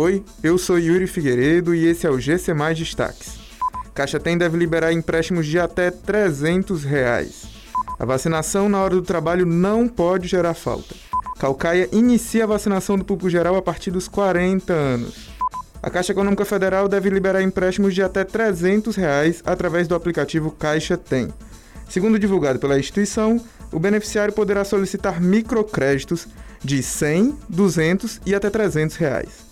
Oi, eu sou Yuri Figueiredo e esse é o GC Mais Destaques. Caixa Tem deve liberar empréstimos de até 300 reais. A vacinação na hora do trabalho não pode gerar falta. Calcaia inicia a vacinação do público geral a partir dos 40 anos. A Caixa Econômica Federal deve liberar empréstimos de até 300 reais através do aplicativo Caixa Tem. Segundo divulgado pela instituição, o beneficiário poderá solicitar microcréditos de 100, 200 e até 300 reais.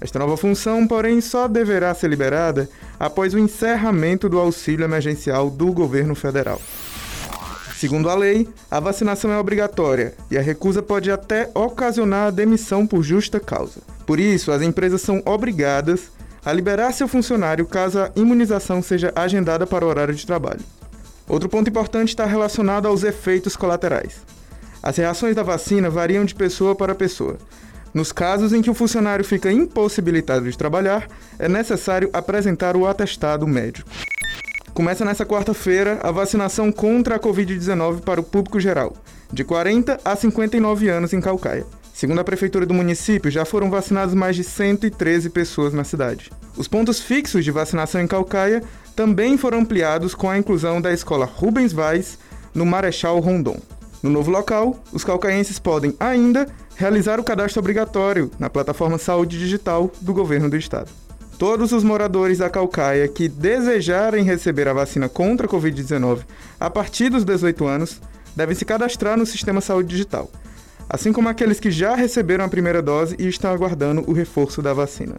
Esta nova função, porém, só deverá ser liberada após o encerramento do auxílio emergencial do governo federal. Segundo a lei, a vacinação é obrigatória e a recusa pode até ocasionar a demissão por justa causa. Por isso, as empresas são obrigadas a liberar seu funcionário caso a imunização seja agendada para o horário de trabalho. Outro ponto importante está relacionado aos efeitos colaterais. As reações da vacina variam de pessoa para pessoa, nos casos em que o funcionário fica impossibilitado de trabalhar, é necessário apresentar o atestado médico. Começa nesta quarta-feira a vacinação contra a Covid-19 para o público geral, de 40 a 59 anos em Calcaia. Segundo a prefeitura do município, já foram vacinadas mais de 113 pessoas na cidade. Os pontos fixos de vacinação em Calcaia também foram ampliados com a inclusão da escola Rubens Vaz no Marechal Rondon. No novo local, os calcaenses podem ainda realizar o cadastro obrigatório na plataforma Saúde Digital do governo do estado. Todos os moradores da Calcaia que desejarem receber a vacina contra a Covid-19 a partir dos 18 anos devem se cadastrar no Sistema Saúde Digital, assim como aqueles que já receberam a primeira dose e estão aguardando o reforço da vacina.